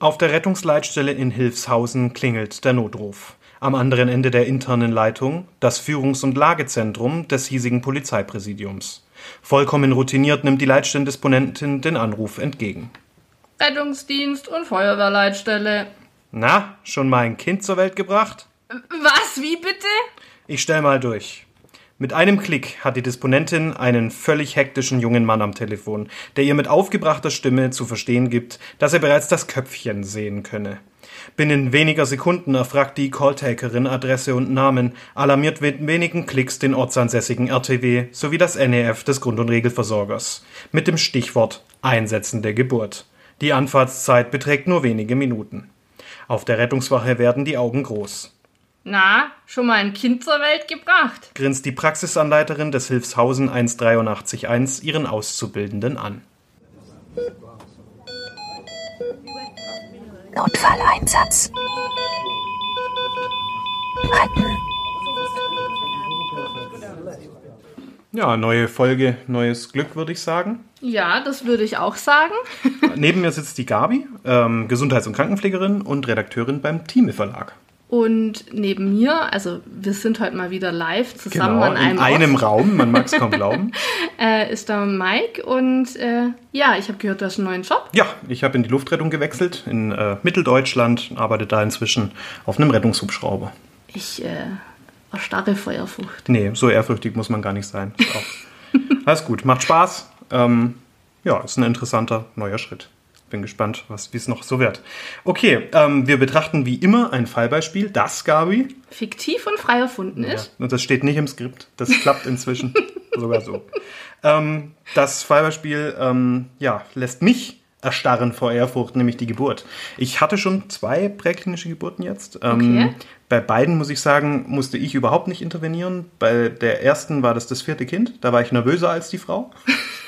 Auf der Rettungsleitstelle in Hilfshausen klingelt der Notruf. Am anderen Ende der internen Leitung das Führungs- und Lagezentrum des hiesigen Polizeipräsidiums. Vollkommen routiniert nimmt die Leitstellendisponentin den Anruf entgegen. Rettungsdienst und Feuerwehrleitstelle. Na, schon mal ein Kind zur Welt gebracht? Was, wie bitte? Ich stell mal durch. Mit einem Klick hat die Disponentin einen völlig hektischen jungen Mann am Telefon, der ihr mit aufgebrachter Stimme zu verstehen gibt, dass er bereits das Köpfchen sehen könne. Binnen weniger Sekunden erfragt die Calltakerin Adresse und Namen, alarmiert mit wenigen Klicks den ortsansässigen RTW sowie das NEF des Grund- und Regelversorgers mit dem Stichwort einsetzende Geburt. Die Anfahrtszeit beträgt nur wenige Minuten. Auf der Rettungswache werden die Augen groß. Na, schon mal ein Kind zur Welt gebracht? grinst die Praxisanleiterin des Hilfshausen 1831 ihren Auszubildenden an. Notfalleinsatz. Retten. Ja, neue Folge, neues Glück, würde ich sagen. Ja, das würde ich auch sagen. Neben mir sitzt die Gabi, ähm, Gesundheits- und Krankenpflegerin und Redakteurin beim Thieme Verlag. Und neben mir, also wir sind heute mal wieder live zusammen Genau, an einem, in einem Ort, Raum, man mag es kaum glauben. äh, ist da Mike und äh, ja, ich habe gehört, du hast einen neuen Job. Ja, ich habe in die Luftrettung gewechselt, in äh, Mitteldeutschland, arbeite da inzwischen auf einem Rettungshubschrauber. Ich äh, erstarre Feuerfurcht. Nee, so ehrfürchtig muss man gar nicht sein. Alles gut, macht Spaß. Ähm, ja, ist ein interessanter neuer Schritt. Bin gespannt, was wie es noch so wird. Okay, ähm, wir betrachten wie immer ein Fallbeispiel, das, Gabi. Fiktiv und frei erfunden ist. Und das steht nicht im Skript. Das klappt inzwischen sogar so. Ähm, das Fallbeispiel ähm, ja, lässt mich erstarren vor Ehrfurcht, nämlich die Geburt. Ich hatte schon zwei präklinische Geburten jetzt. Ähm, Okay. Bei beiden, muss ich sagen, musste ich überhaupt nicht intervenieren. Bei der ersten war das das vierte Kind. Da war ich nervöser als die Frau.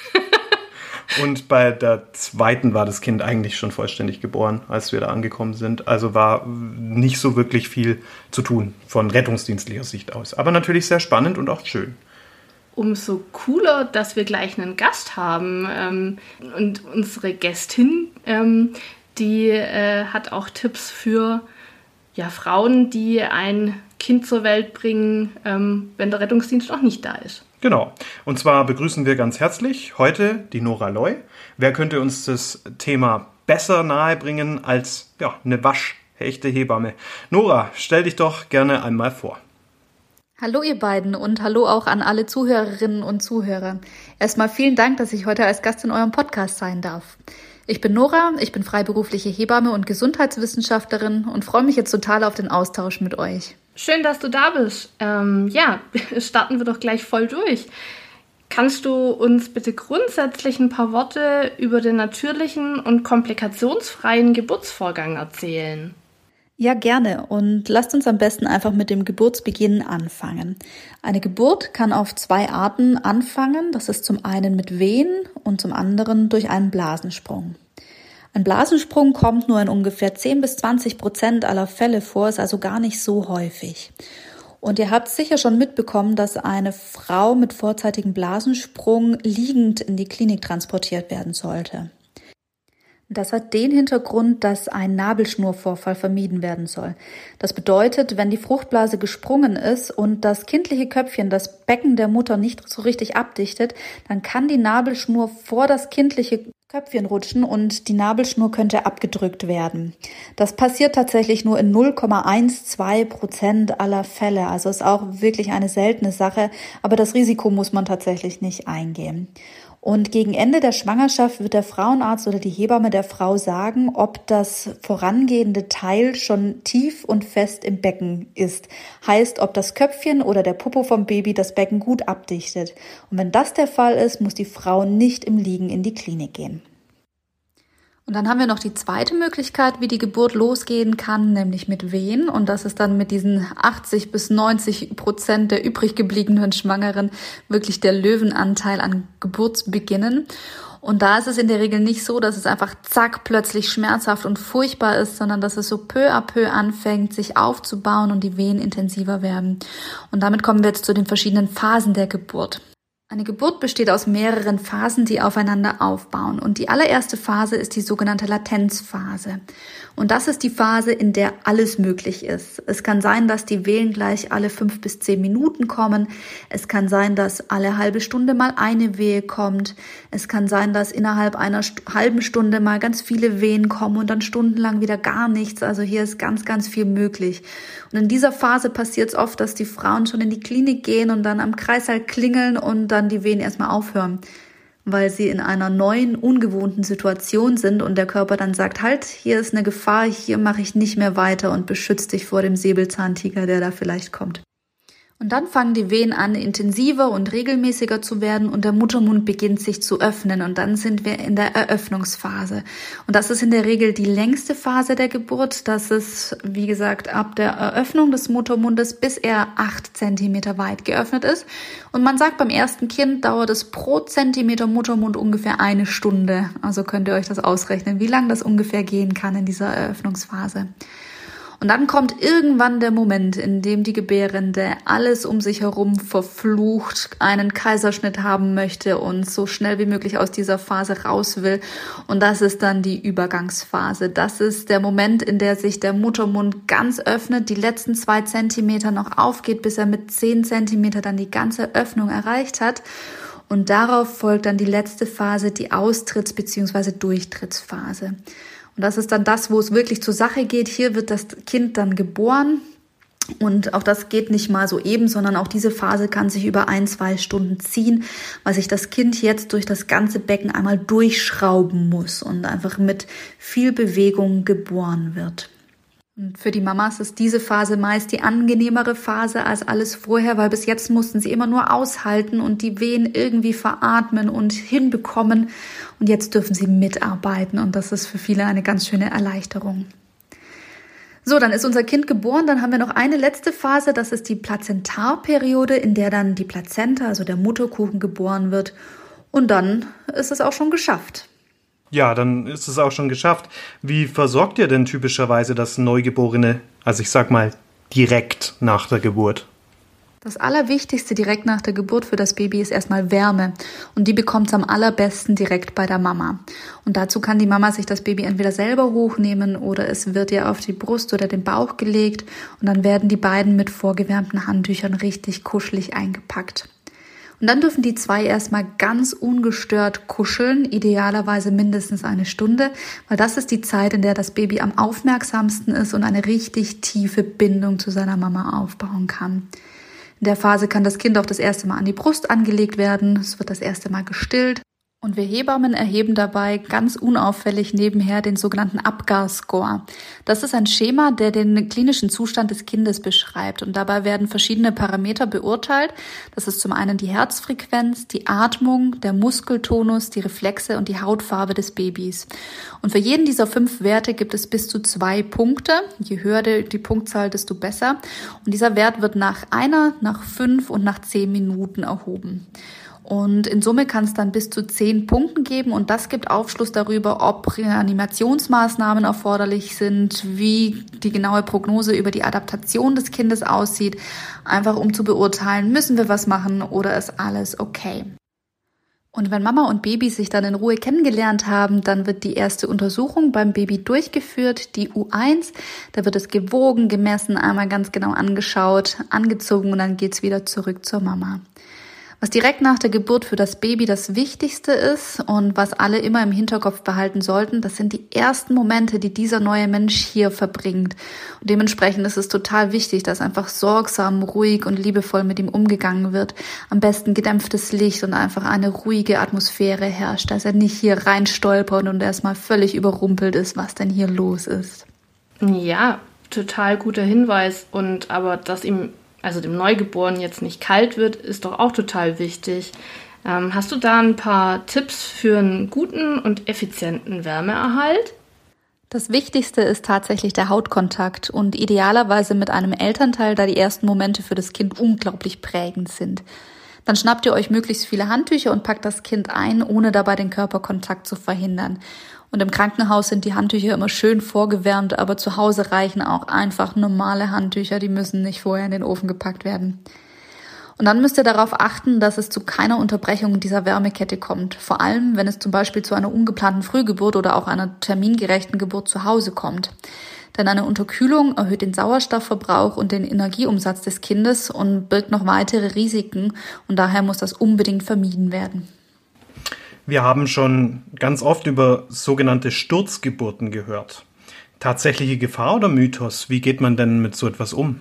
Und bei der zweiten war das Kind eigentlich schon vollständig geboren, als wir da angekommen sind. Also war nicht so wirklich viel zu tun von rettungsdienstlicher Sicht aus. Aber natürlich sehr spannend und auch schön. Umso cooler, dass wir gleich einen Gast haben. Ähm, und unsere Gästin, ähm, die äh, hat auch Tipps für ja, Frauen, die ein Kind zur Welt bringen, ähm, wenn der Rettungsdienst noch nicht da ist. Genau. Und zwar begrüßen wir ganz herzlich heute die Nora Loy. Wer könnte uns das Thema besser nahebringen als ja, eine waschechte Hebamme? Nora, stell dich doch gerne einmal vor. Hallo ihr beiden und hallo auch an alle Zuhörerinnen und Zuhörer. Erstmal vielen Dank, dass ich heute als Gast in eurem Podcast sein darf. Ich bin Nora, ich bin freiberufliche Hebamme und Gesundheitswissenschaftlerin und freue mich jetzt total auf den Austausch mit euch. Schön, dass du da bist. Ähm, ja, starten wir doch gleich voll durch. Kannst du uns bitte grundsätzlich ein paar Worte über den natürlichen und komplikationsfreien Geburtsvorgang erzählen? Ja, gerne. Und lasst uns am besten einfach mit dem Geburtsbeginn anfangen. Eine Geburt kann auf zwei Arten anfangen. Das ist zum einen mit Wehen und zum anderen durch einen Blasensprung. Ein Blasensprung kommt nur in ungefähr 10 bis 20 Prozent aller Fälle vor, ist also gar nicht so häufig. Und ihr habt sicher schon mitbekommen, dass eine Frau mit vorzeitigem Blasensprung liegend in die Klinik transportiert werden sollte. Das hat den Hintergrund, dass ein Nabelschnurvorfall vermieden werden soll. Das bedeutet, wenn die Fruchtblase gesprungen ist und das kindliche Köpfchen das Becken der Mutter nicht so richtig abdichtet, dann kann die Nabelschnur vor das kindliche Köpfchen rutschen und die Nabelschnur könnte abgedrückt werden. Das passiert tatsächlich nur in 0,12 Prozent aller Fälle. Also ist auch wirklich eine seltene Sache, aber das Risiko muss man tatsächlich nicht eingehen. Und gegen Ende der Schwangerschaft wird der Frauenarzt oder die Hebamme der Frau sagen, ob das vorangehende Teil schon tief und fest im Becken ist. Heißt, ob das Köpfchen oder der Popo vom Baby das Becken gut abdichtet. Und wenn das der Fall ist, muss die Frau nicht im Liegen in die Klinik gehen. Und dann haben wir noch die zweite Möglichkeit, wie die Geburt losgehen kann, nämlich mit Wehen. Und das ist dann mit diesen 80 bis 90 Prozent der übrig gebliebenen Schwangeren wirklich der Löwenanteil an Geburtsbeginnen. Und da ist es in der Regel nicht so, dass es einfach zack plötzlich schmerzhaft und furchtbar ist, sondern dass es so peu à peu anfängt, sich aufzubauen und die Wehen intensiver werden. Und damit kommen wir jetzt zu den verschiedenen Phasen der Geburt. Eine Geburt besteht aus mehreren Phasen, die aufeinander aufbauen. Und die allererste Phase ist die sogenannte Latenzphase. Und das ist die Phase, in der alles möglich ist. Es kann sein, dass die Wehen gleich alle fünf bis zehn Minuten kommen. Es kann sein, dass alle halbe Stunde mal eine Wehe kommt. Es kann sein, dass innerhalb einer halben Stunde mal ganz viele Wehen kommen und dann stundenlang wieder gar nichts. Also hier ist ganz, ganz viel möglich. Und in dieser Phase passiert es oft, dass die Frauen schon in die Klinik gehen und dann am Kreißsaal klingeln und dann die Wehen erstmal aufhören, weil sie in einer neuen, ungewohnten Situation sind und der Körper dann sagt, halt, hier ist eine Gefahr, hier mache ich nicht mehr weiter und beschützt dich vor dem Säbelzahntiger, der da vielleicht kommt. Und dann fangen die Wehen an, intensiver und regelmäßiger zu werden und der Muttermund beginnt sich zu öffnen und dann sind wir in der Eröffnungsphase. Und das ist in der Regel die längste Phase der Geburt. Das ist, wie gesagt, ab der Eröffnung des Muttermundes, bis er acht Zentimeter weit geöffnet ist. Und man sagt, beim ersten Kind dauert es pro Zentimeter Muttermund ungefähr eine Stunde. Also könnt ihr euch das ausrechnen, wie lang das ungefähr gehen kann in dieser Eröffnungsphase. Und dann kommt irgendwann der Moment, in dem die Gebärende alles um sich herum verflucht, einen Kaiserschnitt haben möchte und so schnell wie möglich aus dieser Phase raus will. Und das ist dann die Übergangsphase. Das ist der Moment, in der sich der Muttermund ganz öffnet, die letzten zwei Zentimeter noch aufgeht, bis er mit zehn Zentimeter dann die ganze Öffnung erreicht hat. Und darauf folgt dann die letzte Phase, die Austritts- bzw. Durchtrittsphase. Das ist dann das, wo es wirklich zur Sache geht. Hier wird das Kind dann geboren. Und auch das geht nicht mal so eben, sondern auch diese Phase kann sich über ein, zwei Stunden ziehen, weil sich das Kind jetzt durch das ganze Becken einmal durchschrauben muss und einfach mit viel Bewegung geboren wird. Und für die Mamas ist diese Phase meist die angenehmere Phase als alles vorher, weil bis jetzt mussten sie immer nur aushalten und die Wehen irgendwie veratmen und hinbekommen. Und jetzt dürfen sie mitarbeiten und das ist für viele eine ganz schöne Erleichterung. So, dann ist unser Kind geboren, dann haben wir noch eine letzte Phase, das ist die Plazentarperiode, in der dann die Plazenta, also der Mutterkuchen geboren wird. Und dann ist es auch schon geschafft. Ja, dann ist es auch schon geschafft. Wie versorgt ihr denn typischerweise das Neugeborene, also ich sag mal, direkt nach der Geburt? Das Allerwichtigste direkt nach der Geburt für das Baby ist erstmal Wärme. Und die bekommt es am allerbesten direkt bei der Mama. Und dazu kann die Mama sich das Baby entweder selber hochnehmen oder es wird ihr auf die Brust oder den Bauch gelegt. Und dann werden die beiden mit vorgewärmten Handtüchern richtig kuschelig eingepackt. Und dann dürfen die zwei erstmal ganz ungestört kuscheln, idealerweise mindestens eine Stunde, weil das ist die Zeit, in der das Baby am aufmerksamsten ist und eine richtig tiefe Bindung zu seiner Mama aufbauen kann. In der Phase kann das Kind auch das erste Mal an die Brust angelegt werden, es wird das erste Mal gestillt und wir Hebammen erheben dabei ganz unauffällig nebenher den sogenannten Abgar-Score. Das ist ein Schema, der den klinischen Zustand des Kindes beschreibt. Und dabei werden verschiedene Parameter beurteilt. Das ist zum einen die Herzfrequenz, die Atmung, der Muskeltonus, die Reflexe und die Hautfarbe des Babys. Und für jeden dieser fünf Werte gibt es bis zu zwei Punkte. Je höher die Punktzahl, desto besser. Und dieser Wert wird nach einer, nach fünf und nach zehn Minuten erhoben. Und in Summe kann es dann bis zu zehn Punkten geben und das gibt Aufschluss darüber, ob Reanimationsmaßnahmen erforderlich sind, wie die genaue Prognose über die Adaptation des Kindes aussieht, einfach um zu beurteilen, müssen wir was machen oder ist alles okay. Und wenn Mama und Baby sich dann in Ruhe kennengelernt haben, dann wird die erste Untersuchung beim Baby durchgeführt, die U1. Da wird es gewogen, gemessen, einmal ganz genau angeschaut, angezogen und dann geht's wieder zurück zur Mama. Was direkt nach der Geburt für das Baby das Wichtigste ist und was alle immer im Hinterkopf behalten sollten, das sind die ersten Momente, die dieser neue Mensch hier verbringt. Und dementsprechend ist es total wichtig, dass einfach sorgsam, ruhig und liebevoll mit ihm umgegangen wird. Am besten gedämpftes Licht und einfach eine ruhige Atmosphäre herrscht, dass er nicht hier reinstolpert und erstmal völlig überrumpelt ist, was denn hier los ist. Ja, total guter Hinweis und aber dass ihm also dem Neugeborenen jetzt nicht kalt wird, ist doch auch total wichtig. Ähm, hast du da ein paar Tipps für einen guten und effizienten Wärmeerhalt? Das Wichtigste ist tatsächlich der Hautkontakt und idealerweise mit einem Elternteil, da die ersten Momente für das Kind unglaublich prägend sind. Dann schnappt ihr euch möglichst viele Handtücher und packt das Kind ein, ohne dabei den Körperkontakt zu verhindern. Und im Krankenhaus sind die Handtücher immer schön vorgewärmt, aber zu Hause reichen auch einfach normale Handtücher, die müssen nicht vorher in den Ofen gepackt werden. Und dann müsst ihr darauf achten, dass es zu keiner Unterbrechung dieser Wärmekette kommt. Vor allem, wenn es zum Beispiel zu einer ungeplanten Frühgeburt oder auch einer termingerechten Geburt zu Hause kommt. Denn eine Unterkühlung erhöht den Sauerstoffverbrauch und den Energieumsatz des Kindes und birgt noch weitere Risiken und daher muss das unbedingt vermieden werden. Wir haben schon ganz oft über sogenannte Sturzgeburten gehört. Tatsächliche Gefahr oder Mythos? Wie geht man denn mit so etwas um?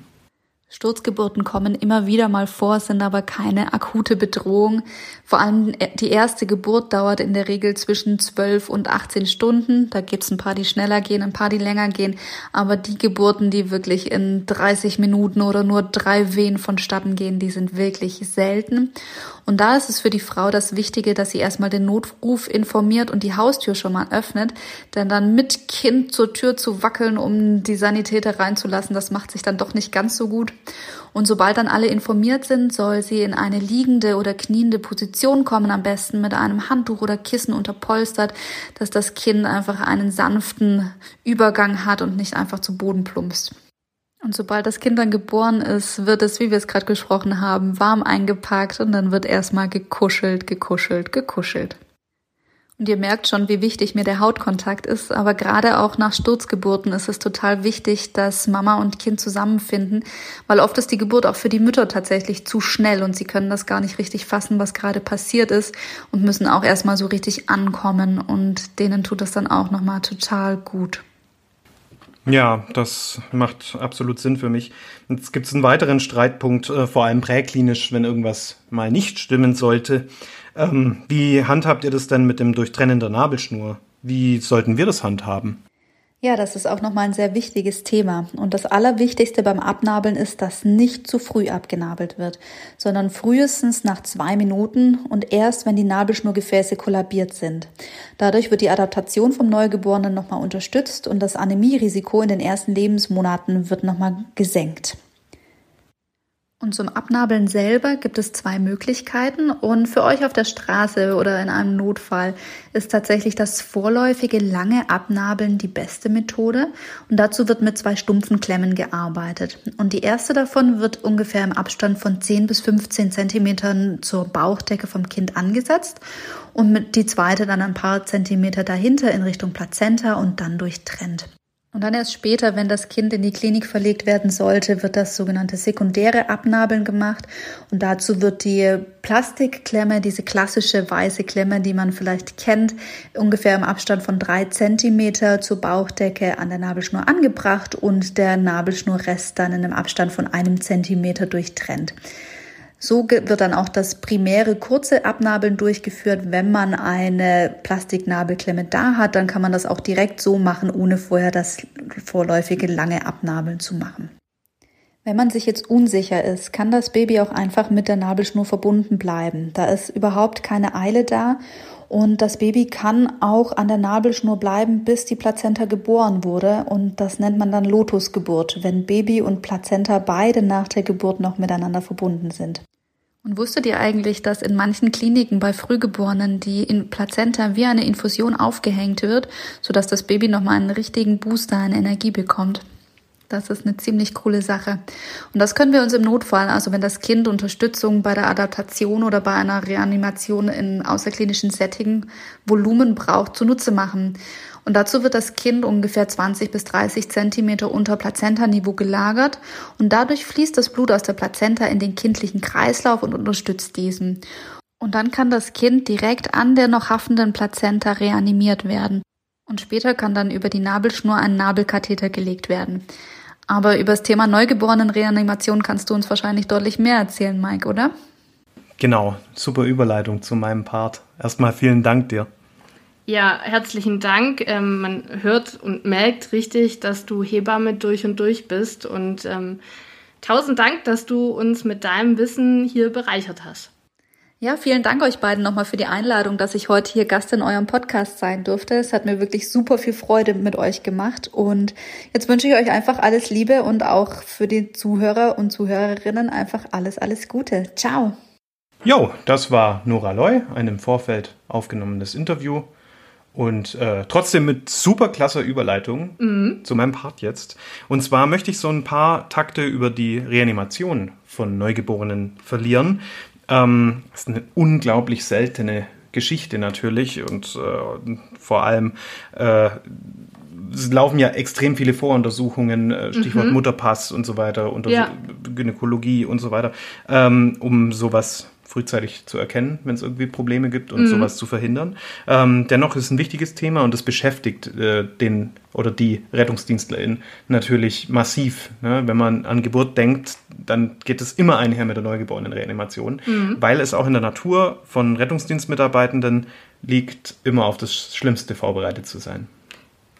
Sturzgeburten kommen immer wieder mal vor, sind aber keine akute Bedrohung. Vor allem die erste Geburt dauert in der Regel zwischen 12 und 18 Stunden. Da gibt's ein paar, die schneller gehen, ein paar, die länger gehen. Aber die Geburten, die wirklich in 30 Minuten oder nur drei Wehen vonstatten gehen, die sind wirklich selten. Und da ist es für die Frau das Wichtige, dass sie erstmal den Notruf informiert und die Haustür schon mal öffnet. Denn dann mit Kind zur Tür zu wackeln, um die Sanitäter reinzulassen, das macht sich dann doch nicht ganz so gut. Und sobald dann alle informiert sind, soll sie in eine liegende oder kniende Position kommen, am besten mit einem Handtuch oder Kissen unterpolstert, dass das Kind einfach einen sanften Übergang hat und nicht einfach zu Boden plumpst. Und sobald das Kind dann geboren ist, wird es, wie wir es gerade gesprochen haben, warm eingepackt und dann wird erstmal gekuschelt, gekuschelt, gekuschelt. Und ihr merkt schon, wie wichtig mir der Hautkontakt ist, aber gerade auch nach Sturzgeburten ist es total wichtig, dass Mama und Kind zusammenfinden, weil oft ist die Geburt auch für die Mütter tatsächlich zu schnell und sie können das gar nicht richtig fassen, was gerade passiert ist und müssen auch erstmal so richtig ankommen und denen tut das dann auch nochmal total gut. Ja, das macht absolut Sinn für mich. Jetzt gibt es einen weiteren Streitpunkt, äh, vor allem präklinisch, wenn irgendwas mal nicht stimmen sollte. Ähm, wie handhabt ihr das denn mit dem Durchtrennen der Nabelschnur? Wie sollten wir das handhaben? Ja, das ist auch nochmal ein sehr wichtiges Thema. Und das Allerwichtigste beim Abnabeln ist, dass nicht zu früh abgenabelt wird, sondern frühestens nach zwei Minuten und erst, wenn die Nabelschnurgefäße kollabiert sind. Dadurch wird die Adaptation vom Neugeborenen nochmal unterstützt und das Anämierisiko in den ersten Lebensmonaten wird nochmal gesenkt. Und zum Abnabeln selber gibt es zwei Möglichkeiten. Und für euch auf der Straße oder in einem Notfall ist tatsächlich das vorläufige lange Abnabeln die beste Methode. Und dazu wird mit zwei stumpfen Klemmen gearbeitet. Und die erste davon wird ungefähr im Abstand von 10 bis 15 Zentimetern zur Bauchdecke vom Kind angesetzt. Und mit die zweite dann ein paar Zentimeter dahinter in Richtung Plazenta und dann durchtrennt. Und dann erst später, wenn das Kind in die Klinik verlegt werden sollte, wird das sogenannte sekundäre Abnabeln gemacht. Und dazu wird die Plastikklemme, diese klassische weiße Klemme, die man vielleicht kennt, ungefähr im Abstand von drei Zentimeter zur Bauchdecke an der Nabelschnur angebracht und der Nabelschnurrest dann in einem Abstand von einem Zentimeter durchtrennt. So wird dann auch das primäre kurze Abnabeln durchgeführt. Wenn man eine Plastiknabelklemme da hat, dann kann man das auch direkt so machen, ohne vorher das vorläufige lange Abnabeln zu machen. Wenn man sich jetzt unsicher ist, kann das Baby auch einfach mit der Nabelschnur verbunden bleiben. Da ist überhaupt keine Eile da und das Baby kann auch an der Nabelschnur bleiben, bis die Plazenta geboren wurde. Und das nennt man dann Lotusgeburt, wenn Baby und Plazenta beide nach der Geburt noch miteinander verbunden sind. Und wusstet ihr eigentlich, dass in manchen Kliniken bei Frühgeborenen die in Plazenta wie eine Infusion aufgehängt wird, sodass das Baby nochmal einen richtigen Booster an Energie bekommt? Das ist eine ziemlich coole Sache. Und das können wir uns im Notfall, also wenn das Kind Unterstützung bei der Adaptation oder bei einer Reanimation in außerklinischen Setting Volumen braucht, zunutze machen. Und dazu wird das Kind ungefähr 20 bis 30 Zentimeter unter Plazentaniveau gelagert und dadurch fließt das Blut aus der Plazenta in den kindlichen Kreislauf und unterstützt diesen. Und dann kann das Kind direkt an der noch haftenden Plazenta reanimiert werden. Und später kann dann über die Nabelschnur ein Nabelkatheter gelegt werden. Aber über das Thema Neugeborenenreanimation kannst du uns wahrscheinlich deutlich mehr erzählen, Mike, oder? Genau, super Überleitung zu meinem Part. Erstmal vielen Dank dir. Ja, herzlichen Dank. Ähm, man hört und merkt richtig, dass du Hebamme durch und durch bist. Und ähm, tausend Dank, dass du uns mit deinem Wissen hier bereichert hast. Ja, vielen Dank euch beiden nochmal für die Einladung, dass ich heute hier Gast in eurem Podcast sein durfte. Es hat mir wirklich super viel Freude mit euch gemacht. Und jetzt wünsche ich euch einfach alles Liebe und auch für die Zuhörer und Zuhörerinnen einfach alles, alles Gute. Ciao. Jo, das war Nora Loy, ein im Vorfeld aufgenommenes Interview. Und äh, trotzdem mit super klasser Überleitung zu meinem Part jetzt. Und zwar möchte ich so ein paar Takte über die Reanimation von Neugeborenen verlieren. Ähm, das ist eine unglaublich seltene Geschichte natürlich und äh, vor allem äh, es laufen ja extrem viele Voruntersuchungen, äh, Stichwort Mutterpass und so weiter, unter Ja. Gynäkologie und so weiter, ähm, um sowas frühzeitig zu erkennen, wenn es irgendwie Probleme gibt und sowas zu verhindern. Ähm, dennoch ist es ein wichtiges Thema und es beschäftigt äh, den oder die RettungsdienstlerInnen natürlich massiv. Ne? Wenn man an Geburt denkt, dann geht es immer einher mit der Neugeborenenreanimation, weil es auch in der Natur von Rettungsdienstmitarbeitenden liegt, immer auf das Schlimmste vorbereitet zu sein.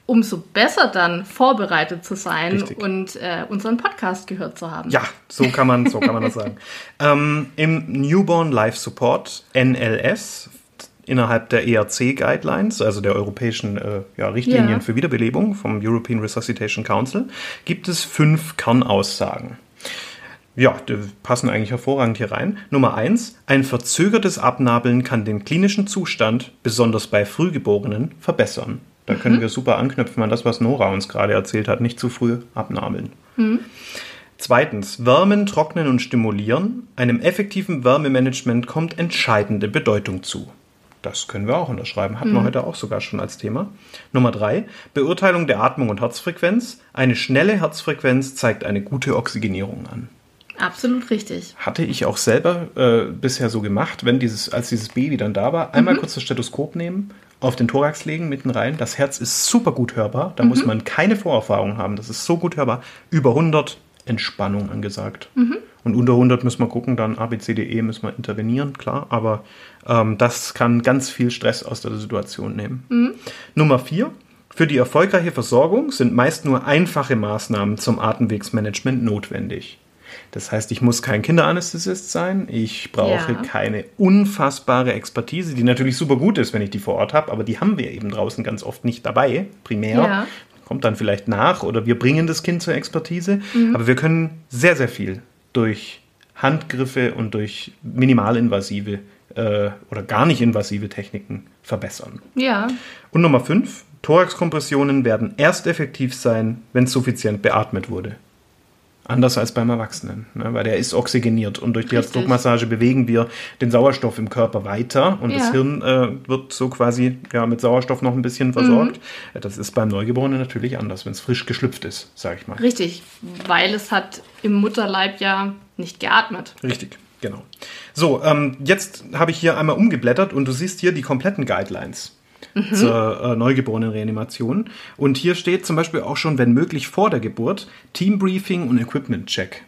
Umso besser dann vorbereitet zu sein Richtig. und äh, unseren Podcast gehört zu haben. Ja, so kann man, so kann man das sagen. Ähm, Im Newborn Life Support, NLS, innerhalb der ERC Guidelines, also der europäischen äh, ja, Richtlinien Ja. für Wiederbelebung vom European Resuscitation Council, gibt es fünf Kernaussagen. Ja, die passen eigentlich hervorragend hier rein. Nummer eins: Ein verzögertes Abnabeln kann den klinischen Zustand, besonders bei Frühgeborenen, verbessern. Da können wir super anknüpfen an das, was Nora uns gerade erzählt hat. Nicht zu früh abnabeln. Zweitens, Wärmen, Trocknen und Stimulieren. Einem effektiven Wärmemanagement kommt entscheidende Bedeutung zu. Das können wir auch unterschreiben, hatten wir heute auch sogar schon als Thema. Nummer drei, Beurteilung der Atmung und Herzfrequenz. Eine schnelle Herzfrequenz zeigt eine gute Oxygenierung an. Absolut richtig. Hatte ich auch selber äh, bisher so gemacht, wenn dieses, als dieses Baby dann da war, einmal kurz das Stethoskop nehmen, auf den Thorax legen, mitten rein. Das Herz ist super gut hörbar. Da muss man keine Vorerfahrung haben. Das ist so gut hörbar. Über 100 Entspannung angesagt. Und unter 100 müssen wir gucken, dann ABCDE müssen wir intervenieren, klar. Aber ähm, das kann ganz viel Stress aus der Situation nehmen. Nummer 4. Für die erfolgreiche Versorgung sind meist nur einfache Maßnahmen zum Atemwegsmanagement notwendig. Das heißt, ich muss kein Kinderanästhesist sein, ich brauche Ja. keine unfassbare Expertise, die natürlich super gut ist, wenn ich die vor Ort habe, aber die haben wir eben draußen ganz oft nicht dabei, primär. Ja. Kommt dann vielleicht nach oder wir bringen das Kind zur Expertise, aber wir können sehr, sehr viel durch Handgriffe und durch minimalinvasive äh, oder gar nicht invasive Techniken verbessern. Ja, Und Nummer 5, Thoraxkompressionen werden erst effektiv sein, wenn suffizient beatmet wurde. Anders als beim Erwachsenen, ne? weil der ist oxygeniert und durch die Richtig. Herzdruckmassage bewegen wir den Sauerstoff im Körper weiter und das Ja. Hirn äh, wird so quasi ja, mit Sauerstoff noch ein bisschen versorgt. Ja, Das ist beim Neugeborenen natürlich anders, wenn es frisch geschlüpft ist, sage ich mal. richtig. Weil es hat im Mutterleib ja nicht geatmet. Richtig, genau. So, ähm, jetzt habe ich hier einmal umgeblättert und du siehst hier die kompletten Guidelines zur äh, Neugeborenenreanimation. Und hier steht zum Beispiel auch schon, wenn möglich vor der Geburt, Teambriefing und Equipment-Check.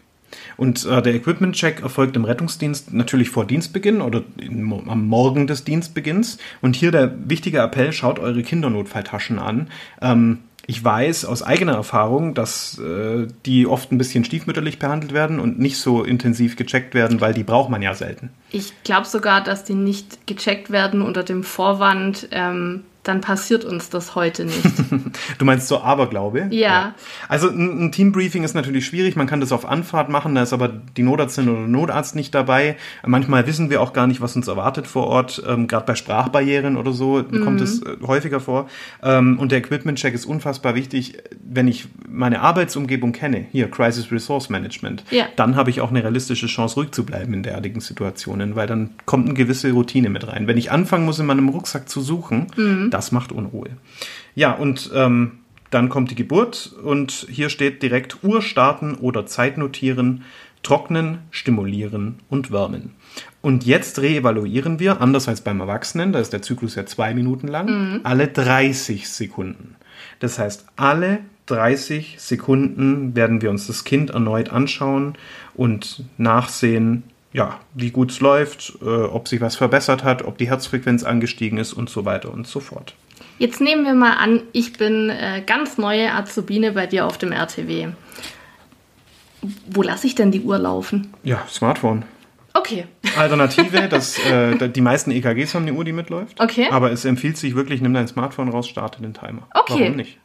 Und äh, der Equipment-Check erfolgt im Rettungsdienst natürlich vor Dienstbeginn oder in, am Morgen des Dienstbeginns. Und hier der wichtige Appell, schaut eure Kindernotfalltaschen an. Ähm, ich weiß aus eigener Erfahrung, dass äh, die oft ein bisschen stiefmütterlich behandelt werden und nicht so intensiv gecheckt werden, weil die braucht man ja selten. Ich glaube sogar, dass die nicht gecheckt werden unter dem Vorwand, ähm, dann passiert uns das heute nicht. Du meinst so Aberglaube? Ja. Also ein, ein Teambriefing ist natürlich schwierig. Man kann das auf Anfahrt machen, da ist aber die Notärztin oder der Notarzt nicht dabei. Manchmal wissen wir auch gar nicht, was uns erwartet vor Ort. Ähm, Gerade bei Sprachbarrieren oder so kommt es äh, häufiger vor. Ähm, und der Equipment-Check ist unfassbar wichtig, wenn ich meine Arbeitsumgebung kenne. Hier, Crisis Resource Management. Ja. Dann habe ich auch eine realistische Chance, ruhig zu bleiben in derartigen Situationen, weil dann kommt eine gewisse Routine mit rein. Wenn ich anfangen muss, in meinem Rucksack zu suchen, das macht Unruhe. Ja, und ähm, dann kommt die Geburt und hier steht direkt Uhr starten oder Zeit notieren, trocknen, stimulieren und wärmen. Und jetzt reevaluieren wir, anders als beim Erwachsenen, da ist der Zyklus ja zwei Minuten lang, alle 30 Sekunden. Das heißt, alle 30 Sekunden werden wir uns das Kind erneut anschauen und nachsehen, ja, wie gut es läuft, äh, ob sich was verbessert hat, ob die Herzfrequenz angestiegen ist und so weiter und so fort. Jetzt nehmen wir mal an, ich bin äh, ganz neue Azubine bei dir auf dem RTW. Wo lasse ich denn die Uhr laufen? Ja, Smartphone. Okay. Alternative, dass äh, die meisten EKGs haben eine Uhr, die mitläuft. Okay. Aber es empfiehlt sich wirklich, nimm dein Smartphone raus, starte den Timer. Okay. Warum nicht?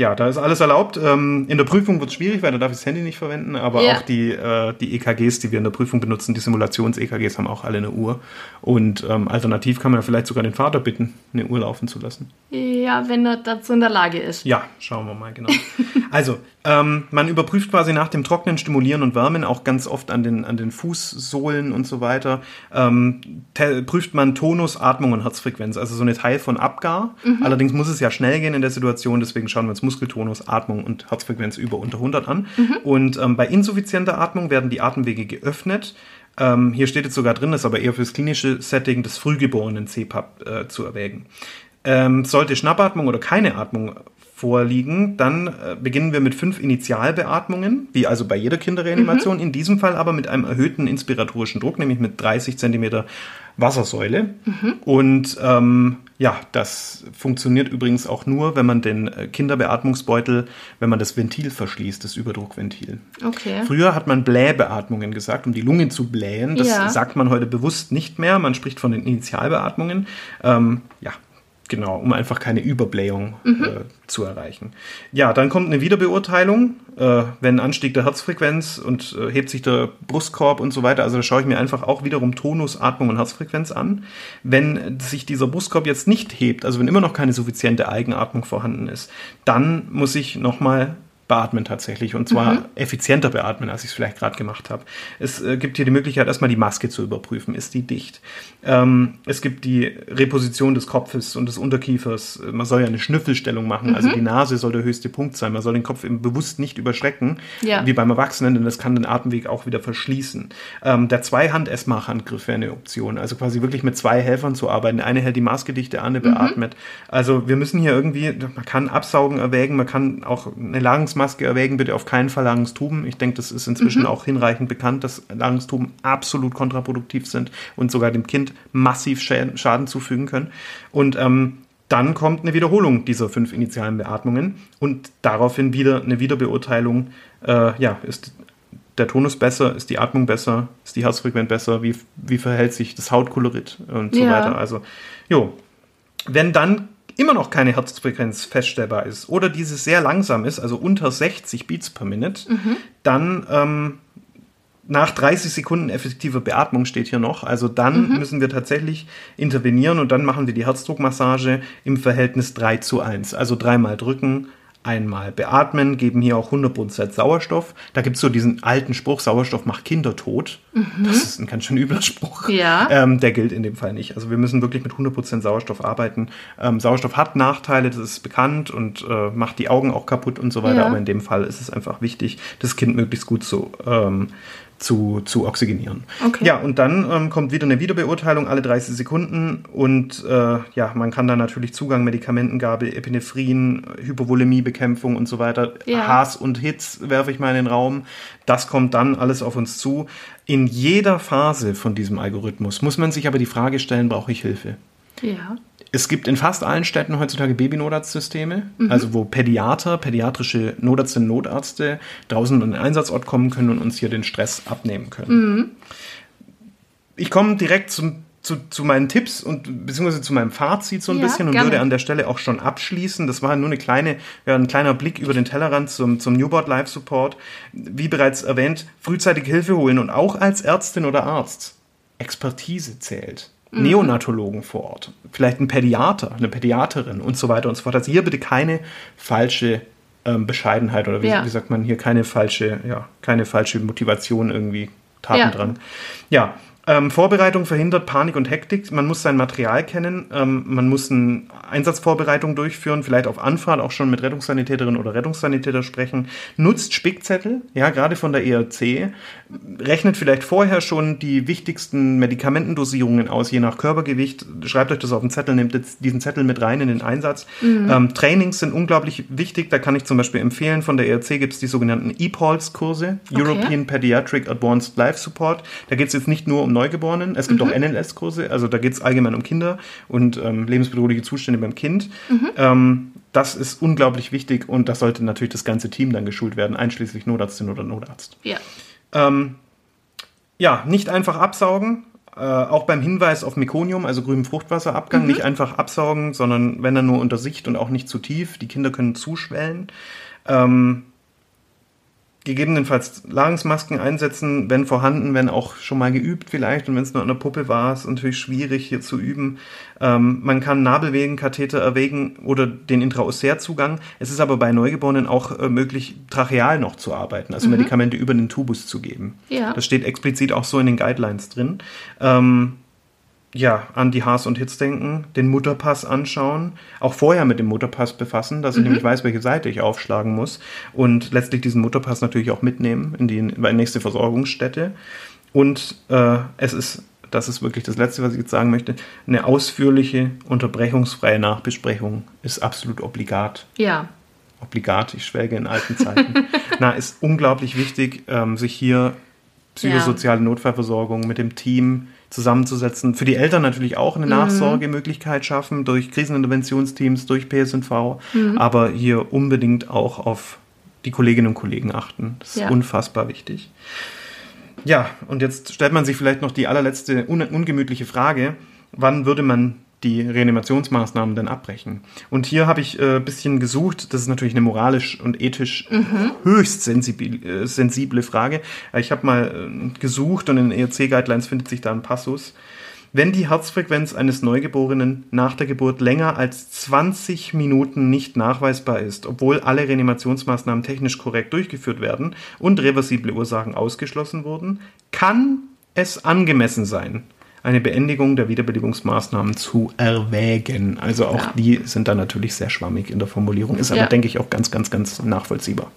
Ja, da ist alles erlaubt. Ähm, in der Prüfung wird es schwierig, weil da darf ich das Handy nicht verwenden, aber Ja. auch die, äh, die EKGs, die wir in der Prüfung benutzen, die Simulations-EKGs haben auch alle eine Uhr. Und ähm, alternativ kann man ja vielleicht sogar den Vater bitten, eine Uhr laufen zu lassen. Ja, wenn er dazu in der Lage ist. Ja, schauen wir mal, genau. also, ähm, man überprüft quasi nach dem Trocknen, Stimulieren und Wärmen auch ganz oft an den, an den Fußsohlen und so weiter. Ähm, prüft man Tonus, Atmung und Herzfrequenz, also so eine Teil von Abgar. Allerdings muss es ja schnell gehen in der Situation, deswegen schauen wir uns Muskeltonus, Atmung und Herzfrequenz über unter 100 an. Und ähm, bei insuffizienter Atmung werden die Atemwege geöffnet. Ähm, hier steht jetzt sogar drin, das ist aber eher fürs klinische Setting des frühgeborenen CPAP äh, zu erwägen. Ähm, sollte Schnappatmung oder keine Atmung vorliegen, dann äh, beginnen wir mit fünf Initialbeatmungen, wie also bei jeder Kinderreanimation, in diesem Fall aber mit einem erhöhten inspiratorischen Druck, nämlich mit 30 Zentimeter Wassersäule. Und ähm, ja, das funktioniert übrigens auch nur, wenn man den äh, Kinderbeatmungsbeutel, wenn man das Ventil verschließt, das Überdruckventil. Okay. Früher hat man Blähbeatmungen gesagt, um die Lunge zu blähen. Das Ja. sagt man heute bewusst nicht mehr. Man spricht von den Initialbeatmungen. Ähm, ja, genau, um einfach keine Überblähung äh, zu erreichen. Ja, dann kommt eine Wiederbeurteilung, äh, wenn Anstieg der Herzfrequenz und äh, hebt sich der Brustkorb und so weiter. Also da schaue ich mir einfach auch wiederum Tonus, Atmung und Herzfrequenz an. Wenn sich dieser Brustkorb jetzt nicht hebt, also wenn immer noch keine suffiziente Eigenatmung vorhanden ist, dann muss ich nochmal beatmen tatsächlich und zwar effizienter beatmen, als ich es vielleicht gerade gemacht habe. Es äh, gibt hier die Möglichkeit, erstmal die Maske zu überprüfen. Ist die dicht? Ähm, es gibt die Reposition des Kopfes und des Unterkiefers. Man soll ja eine Schnüffelstellung machen, also die Nase soll der höchste Punkt sein. Man soll den Kopf eben bewusst nicht überschrecken, Ja. wie beim Erwachsenen, denn das kann den Atemweg auch wieder verschließen. Ähm, der Zweihand-Essmach-Handgriff wäre eine Option, also quasi wirklich mit zwei Helfern zu arbeiten. Eine hält die Maske dicht, der andere beatmet. Also wir müssen hier irgendwie, man kann Absaugen erwägen, man kann auch eine Lagungsmaske erwägen, bitte auf keinen Fall Lagenstuben. Ich denke, das ist inzwischen auch hinreichend bekannt, dass Lagenstuben absolut kontraproduktiv sind und sogar dem Kind massiv Schaden zufügen können. Und ähm, dann kommt eine Wiederholung dieser fünf initialen Beatmungen und daraufhin wieder eine Wiederbeurteilung. Äh, ja, ist der Tonus besser, ist die Atmung besser, ist die Herzfrequenz besser, wie, wie verhält sich das Hautkolorit und so Ja. weiter. Also, jo. Wenn dann immer noch keine Herzfrequenz feststellbar ist oder diese sehr langsam ist, also unter 60 Beats per Minute, dann ähm, nach 30 Sekunden effektiver Beatmung steht hier noch. Also dann müssen wir tatsächlich intervenieren und dann machen wir die Herzdruckmassage im Verhältnis 3 zu 1. Also dreimal drücken, einmal beatmen, geben hier auch 100% Sauerstoff. Da gibt es so diesen alten Spruch, Sauerstoff macht Kinder tot. Das ist ein ganz schön übler Spruch. Ja. Ähm, der gilt in dem Fall nicht. Also wir müssen wirklich mit 100% Sauerstoff arbeiten. Ähm, Sauerstoff hat Nachteile, das ist bekannt und äh, macht die Augen auch kaputt und so weiter. Ja. Aber in dem Fall ist es einfach wichtig, das Kind möglichst gut zu, ähm, zu, zu oxygenieren. Okay. Ja, und dann ähm, kommt wieder eine Wiederbeurteilung alle 30 Sekunden und äh, ja, man kann dann natürlich Zugang, Medikamentengabe, Epinephrin, Hypovolemiebekämpfung und so weiter, Ja. Haas und Hitz werfe ich mal in den Raum. Das kommt dann alles auf uns zu. In jeder Phase von diesem Algorithmus muss man sich aber die Frage stellen, brauche ich Hilfe? Ja. Es gibt in fast allen Städten heutzutage Babynotarztsysteme, also wo Pädiater, pädiatrische Notärztinnen, Notärzte draußen an den Einsatzort kommen können und uns hier den Stress abnehmen können. Ich komme direkt zum, zu, zu meinen Tipps und beziehungsweise zu meinem Fazit so ein Ja, bisschen und gerne. würde an der Stelle auch schon abschließen. Das war nur eine kleine, ja, ein kleiner Blick über den Tellerrand zum, zum Newboard Life Support. Wie bereits erwähnt, frühzeitig Hilfe holen und auch als Ärztin oder Arzt Expertise zählt. Mhm. Neonatologen vor Ort, vielleicht ein pädiater, eine Pädiaterin und so weiter und so fort. Also hier bitte keine falsche ähm, Bescheidenheit oder wie, Ja. wie sagt man hier, keine falsche, ja, keine falsche Motivation irgendwie, Tatendrang. Ja, ähm, Vorbereitung verhindert Panik und Hektik. Man muss sein Material kennen, ähm, man muss eine Einsatzvorbereitung durchführen, vielleicht auf Anfahrt auch schon mit Rettungssanitäterin oder Rettungssanitäter sprechen. Nutzt Spickzettel, ja, gerade von der ERC. Rechnet vielleicht vorher schon die wichtigsten Medikamentendosierungen aus, je nach Körpergewicht. Schreibt euch das auf den Zettel, nehmt diesen Zettel mit rein in den Einsatz. Ähm, Trainings sind unglaublich wichtig. Da kann ich zum Beispiel empfehlen, von der ERC gibt es die sogenannten EPOLS-Kurse, European Pediatric Advanced Life Support. Da geht es jetzt nicht nur um Neugeborenen, es gibt auch NLS-Kurse, also da geht es allgemein um Kinder und ähm, lebensbedrohliche Zustände beim Kind. Ähm, das ist unglaublich wichtig und das sollte natürlich das ganze Team dann geschult werden, einschließlich Notärztin oder Notarzt. Ja. Ähm, ja, nicht einfach absaugen. Äh, auch beim Hinweis auf Mekonium, also grünen Fruchtwasserabgang, nicht einfach absaugen, sondern wenn dann nur unter Sicht und auch nicht zu tief. Die Kinder können zuschwellen. Ähm, gegebenenfalls Ladungsmasken einsetzen, wenn vorhanden, wenn auch schon mal geübt vielleicht und wenn es nur an der Puppe war, ist natürlich schwierig hier zu üben. Ähm, man kann Nabelwegenkatheter erwägen oder den Intraosseerzugang. Es ist aber bei Neugeborenen auch äh, möglich, tracheal noch zu arbeiten, also Medikamente über den Tubus zu geben. Ja. Das steht explizit auch so in den Guidelines drin. Ähm, ja, an die Haars und Hits denken, den Mutterpass anschauen, auch vorher mit dem Mutterpass befassen, dass ich nämlich weiß, welche Seite ich aufschlagen muss und letztlich diesen Mutterpass natürlich auch mitnehmen in die, in die nächste Versorgungsstätte. Und äh, es ist, das ist wirklich das Letzte, was ich jetzt sagen möchte, eine ausführliche, unterbrechungsfreie Nachbesprechung ist absolut obligat Ja, obligat, ich schwelge in alten Zeiten. Na, ist unglaublich wichtig, ähm, sich hier psychosoziale Notfallversorgung mit dem Team zusammenzusetzen. Für die Eltern natürlich auch eine Nachsorgemöglichkeit schaffen durch Kriseninterventionsteams, durch PSNV, aber hier unbedingt auch auf die Kolleginnen und Kollegen achten. Das ist Ja. unfassbar wichtig. Ja, und jetzt stellt man sich vielleicht noch die allerletzte un ungemütliche Frage. Wann würde man die Reanimationsmaßnahmen denn abbrechen? Und hier habe ich ein äh, bisschen gesucht. Das ist natürlich eine moralisch und ethisch höchst sensibil, äh, sensible Frage. Äh, Ich habe mal äh, gesucht und in den ERC-Guidelines findet sich da ein Passus. Wenn die Herzfrequenz eines Neugeborenen nach der Geburt länger als 20 Minuten nicht nachweisbar ist, obwohl alle Reanimationsmaßnahmen technisch korrekt durchgeführt werden und reversible Ursachen ausgeschlossen wurden, kann es angemessen sein, eine Beendigung der Wiederbelebungsmaßnahmen zu erwägen. Also auch Ja. die sind da natürlich sehr schwammig in der Formulierung, ist aber, Ja. denke ich, auch ganz, ganz, ganz nachvollziehbar.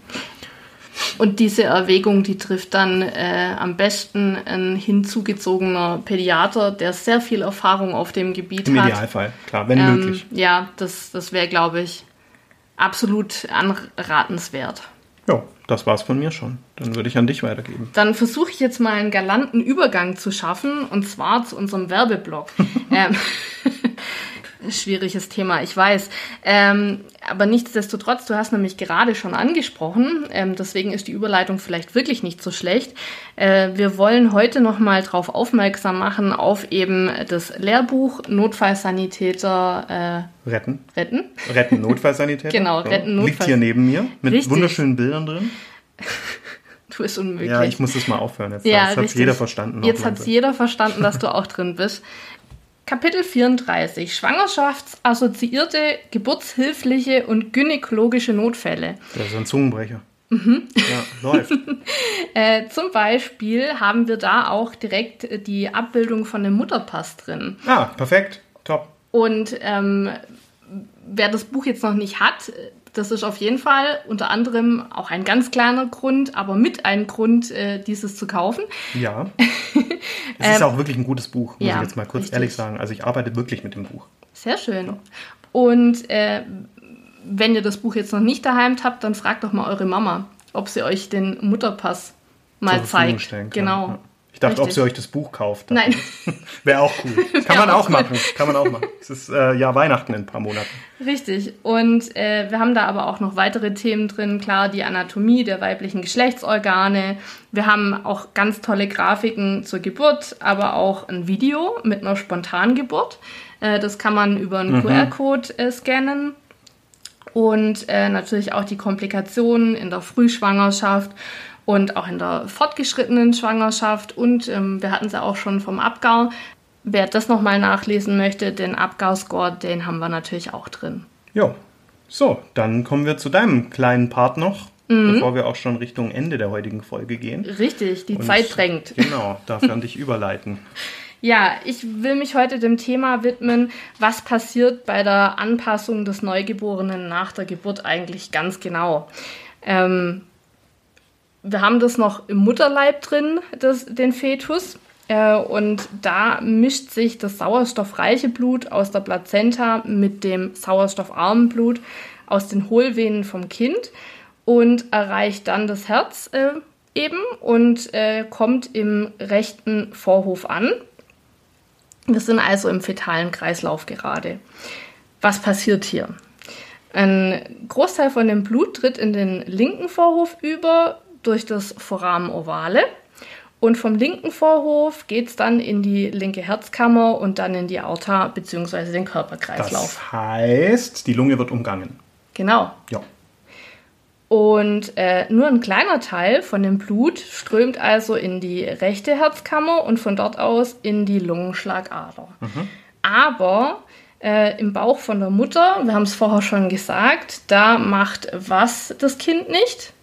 Und diese Erwägung, die trifft dann äh, am besten ein hinzugezogener Pädiater, der sehr viel Erfahrung auf dem Gebiet Im hat. Idealfall, klar, wenn Ähm, möglich. Ja, das, das wäre, glaube ich, absolut anratenswert. Ja, das war's von mir schon. Dann würde ich an dich weitergeben. Dann versuche ich jetzt mal einen galanten Übergang zu schaffen und zwar zu unserem Werbeblock. ähm, schwieriges Thema, ich weiß. Ähm, aber nichtsdestotrotz, du hast nämlich gerade schon angesprochen, ähm, deswegen ist die Überleitung vielleicht wirklich nicht so schlecht. Äh, wir wollen heute nochmal darauf aufmerksam machen, auf eben das Lehrbuch Notfallsanitäter Retten. äh, retten. Retten Notfallsanitäter. Genau, Retten Liegt Notfall- hier neben mir mit Richtig. wunderschönen Bildern drin. Du bist unmöglich. Ja, ich muss das mal aufhören jetzt. Ja, hat richtig. jeder verstanden. Jetzt hat es jeder verstanden, dass du auch drin bist. Kapitel 34. Schwangerschaftsassoziierte, geburtshilfliche und gynäkologische Notfälle. Das ist ein Zungenbrecher. Mhm. Ja, läuft. Äh, zum Beispiel haben wir da auch direkt äh, die Abbildung von dem Mutterpass drin. Ah, perfekt. Top. Und ähm, wer das Buch jetzt noch nicht hat, das ist auf jeden Fall unter anderem auch ein ganz kleiner Grund, aber mit ein Grund, äh, dieses zu kaufen. Ja. Es ist auch wirklich ein gutes Buch, muss Ähm, ja, ich jetzt mal kurz richtig. ehrlich sagen. Also ich arbeite wirklich mit dem Buch. Sehr schön. Und äh, wenn ihr das Buch jetzt noch nicht daheim habt, dann fragt doch mal eure Mama, ob sie euch den Mutterpass mal zeigt. Genau. Ja. Ich dachte, ob Richtig. sie euch das Buch kauft. Nein, Wäre auch cool. Kann man auch machen. Kann man auch machen. Es ist äh, ja Weihnachten in ein paar Monaten. richtig. Und äh, wir haben da aber auch noch weitere Themen drin. Klar, die Anatomie der weiblichen Geschlechtsorgane. Wir haben auch ganz tolle Grafiken zur Geburt, aber auch ein Video mit einer Spontangeburt. Äh, das kann man über einen QR-Code äh, scannen. und äh, natürlich auch die Komplikationen in der Frühschwangerschaft und auch in der fortgeschrittenen Schwangerschaft. Und ähm, wir hatten es ja auch schon vom Abgau. Wer das nochmal nachlesen möchte, den Abgau-Score, den haben wir natürlich auch drin. Jo. So, dann kommen wir zu deinem kleinen Part noch, Mhm. bevor wir auch schon Richtung Ende der heutigen Folge gehen. Richtig, die Und- Zeit drängt. Genau, darf ich an dich überleiten. Ja, ich will mich heute dem Thema widmen, was passiert bei der Anpassung des Neugeborenen nach der Geburt eigentlich ganz genau. Ähm, wir haben das noch im Mutterleib drin, das, den Fetus. Äh, und da mischt sich das sauerstoffreiche Blut aus der Plazenta mit dem sauerstoffarmen Blut aus den Hohlvenen vom Kind und erreicht dann das Herz äh, eben und äh, kommt im rechten Vorhof an. Wir sind also im fetalen Kreislauf gerade. Was passiert hier? Ein Großteil von dem Blut tritt in den linken Vorhof über durch das Foramen ovale Und vom linken Vorhof geht es dann in die linke Herzkammer und dann in die Aorta bzw. den Körperkreislauf. Das heißt, die Lunge wird umgangen. Genau. Ja. Und äh, nur ein kleiner Teil von dem Blut strömt also in die rechte Herzkammer und von dort aus in die Lungenschlagader. Aber äh, im Bauch von der Mutter, wir haben es vorher schon gesagt, da macht was das Kind nicht?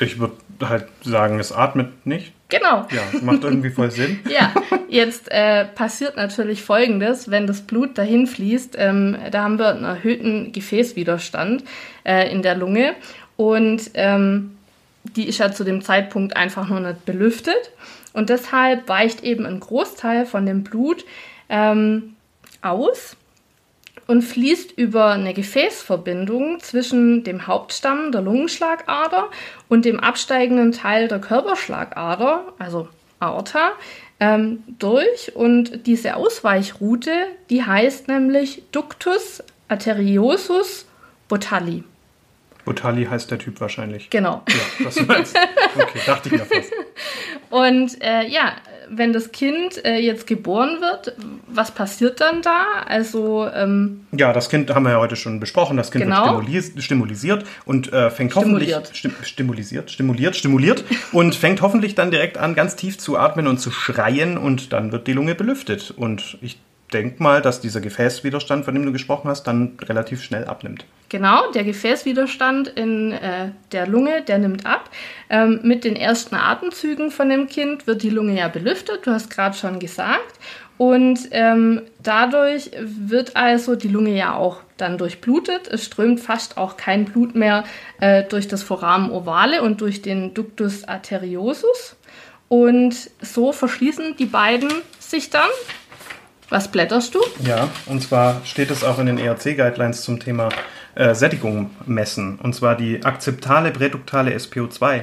Ich würde halt sagen, es atmet nicht. Genau. Ja, macht irgendwie voll Sinn. Ja, jetzt äh, passiert natürlich Folgendes, wenn das Blut dahin fließt, ähm, da haben wir einen erhöhten Gefäßwiderstand äh, in der Lunge und ähm, die ist ja zu dem Zeitpunkt einfach nur nicht belüftet und deshalb weicht eben ein Großteil von dem Blut ähm, aus und fließt über eine Gefäßverbindung zwischen dem Hauptstamm der Lungenschlagader und dem absteigenden Teil der Körperschlagader, also Aorta, ähm, durch. Und diese Ausweichroute, die heißt nämlich Ductus arteriosus botalli. Botalli heißt der Typ wahrscheinlich. Genau. Ja, das meinst Okay, dachte ich mir fast. Und äh, ja, wenn das Kind äh, jetzt geboren wird, was passiert dann da? Also ähm, Ja, das Kind haben wir ja heute schon besprochen. Das Kind Genau. wird stimulis stimulisiert und äh, fängt hoffentlich Stimuliert. stim stimulisiert, stimuliert, stimuliert und fängt hoffentlich dann direkt an, ganz tief zu atmen und zu schreien und dann wird die Lunge belüftet. Und ich denke mal, dass dieser Gefäßwiderstand, von dem du gesprochen hast, dann relativ schnell abnimmt. Genau, der Gefäßwiderstand in äh, der Lunge, der nimmt ab. Ähm, mit den ersten Atemzügen von dem Kind wird die Lunge ja belüftet, du hast gerade schon gesagt. Und ähm, dadurch wird also die Lunge ja auch dann durchblutet. Es strömt fast auch kein Blut mehr äh, durch das Foramen ovale und durch den Ductus arteriosus. Und so verschließen die beiden sich dann. Was blätterst du? Ja, und zwar steht es auch in den ERC-Guidelines zum Thema äh, Sättigung messen. Und zwar die akzeptale präduktale SPO2, äh,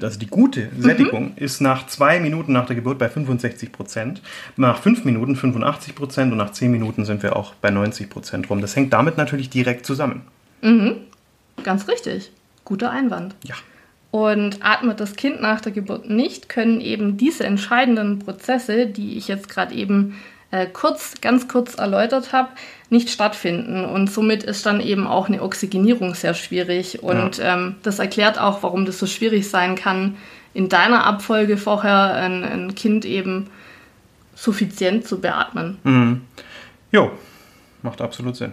also die gute Sättigung, ist nach zwei Minuten nach der Geburt bei 65 Prozent, nach fünf Minuten 85 Prozent und nach zehn Minuten sind wir auch bei 90 Prozent rum. Das hängt damit natürlich direkt zusammen. Ganz richtig. Guter Einwand. Ja. Und atmet das Kind nach der Geburt nicht, können eben diese entscheidenden Prozesse, die ich jetzt gerade eben äh, kurz, ganz kurz erläutert habe, nicht stattfinden. Und somit ist dann eben auch eine Oxygenierung sehr schwierig. Und ähm, das erklärt auch, warum das so schwierig sein kann, in deiner Abfolge vorher ein, ein Kind eben suffizient zu beatmen. Jo, macht absolut Sinn.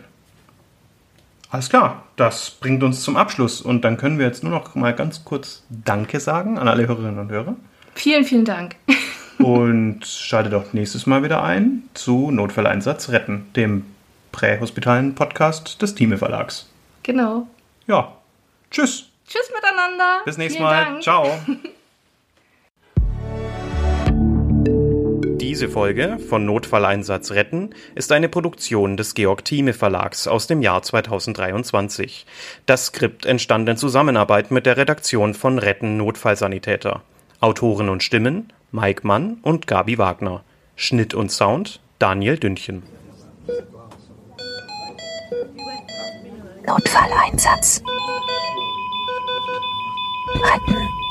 Alles klar, das bringt uns zum Abschluss und dann können wir jetzt nur noch mal ganz kurz Danke sagen an alle Hörerinnen und Hörer. Vielen, vielen Dank. Und schaltet auch nächstes Mal wieder ein zu Notfalleinsatz retten, dem prähospitalen Podcast des Thieme Verlags. genau. Ja, tschüss, Tschüss miteinander. bis nächstes Vielen Mal, Dank. ciao. Diese Folge von Notfalleinsatz retten ist eine Produktion des Georg Thieme Verlags aus dem Jahr 2023. Das Skript entstand in Zusammenarbeit mit der Redaktion von Retten Notfallsanitäter. Autoren und Stimmen Mike Mann und Gabi Wagner. Schnitt und Sound Daniel Dündchen. Notfalleinsatz. Retten.